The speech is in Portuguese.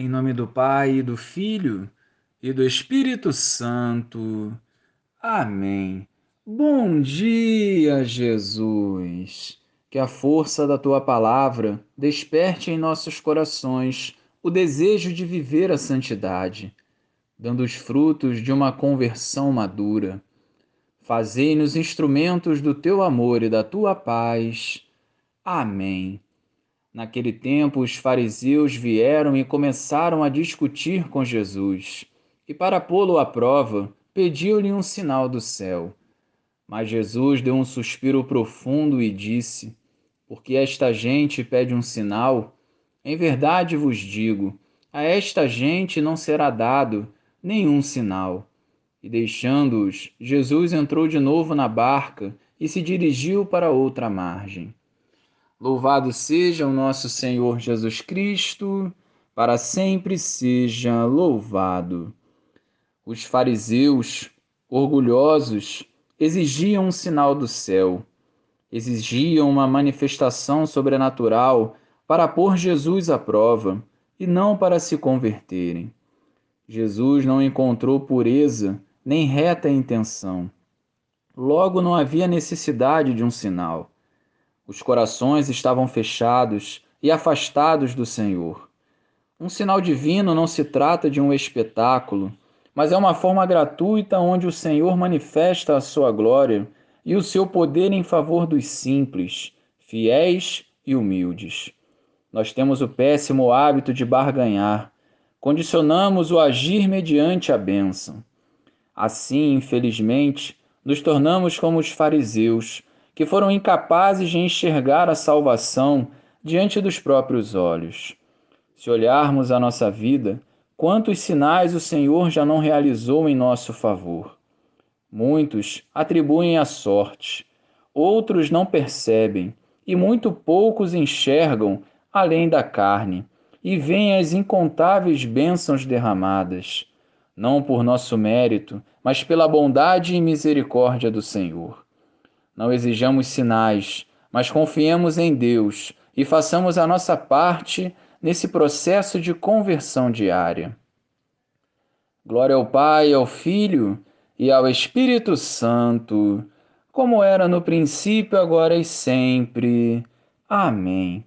Em nome do Pai, do Filho e do Espírito Santo. Amém. Bom dia, Jesus. Que a força da tua palavra desperte em nossos corações o desejo de viver a santidade, dando os frutos de uma conversão madura. Fazei-nos instrumentos do teu amor e da tua paz. Amém. Naquele tempo, os fariseus vieram e começaram a discutir com Jesus. E para pô-lo à prova, pediu-lhe um sinal do céu. Mas Jesus deu um suspiro profundo e disse: Porque esta gente pede um sinal, em verdade vos digo, a esta gente não será dado nenhum sinal. E deixando-os, Jesus entrou de novo na barca e se dirigiu para outra margem. Louvado seja o nosso Senhor Jesus Cristo, para sempre seja louvado. Os fariseus, orgulhosos, exigiam um sinal do céu, exigiam uma manifestação sobrenatural para pôr Jesus à prova e não para se converterem. Jesus não encontrou pureza nem reta intenção. Logo não havia necessidade de um sinal os corações estavam fechados e afastados do Senhor. Um sinal divino não se trata de um espetáculo, mas é uma forma gratuita onde o Senhor manifesta a sua glória e o seu poder em favor dos simples, fiéis e humildes. Nós temos o péssimo hábito de barganhar, condicionamos o agir mediante a bênção. Assim, infelizmente, nos tornamos como os fariseus, que foram incapazes de enxergar a salvação diante dos próprios olhos. Se olharmos a nossa vida, quantos sinais o Senhor já não realizou em nosso favor? Muitos atribuem a sorte, outros não percebem, e muito poucos enxergam além da carne e veem as incontáveis bênçãos derramadas, não por nosso mérito, mas pela bondade e misericórdia do Senhor. Não exijamos sinais, mas confiemos em Deus e façamos a nossa parte nesse processo de conversão diária. Glória ao Pai, ao Filho e ao Espírito Santo, como era no princípio, agora e sempre. Amém.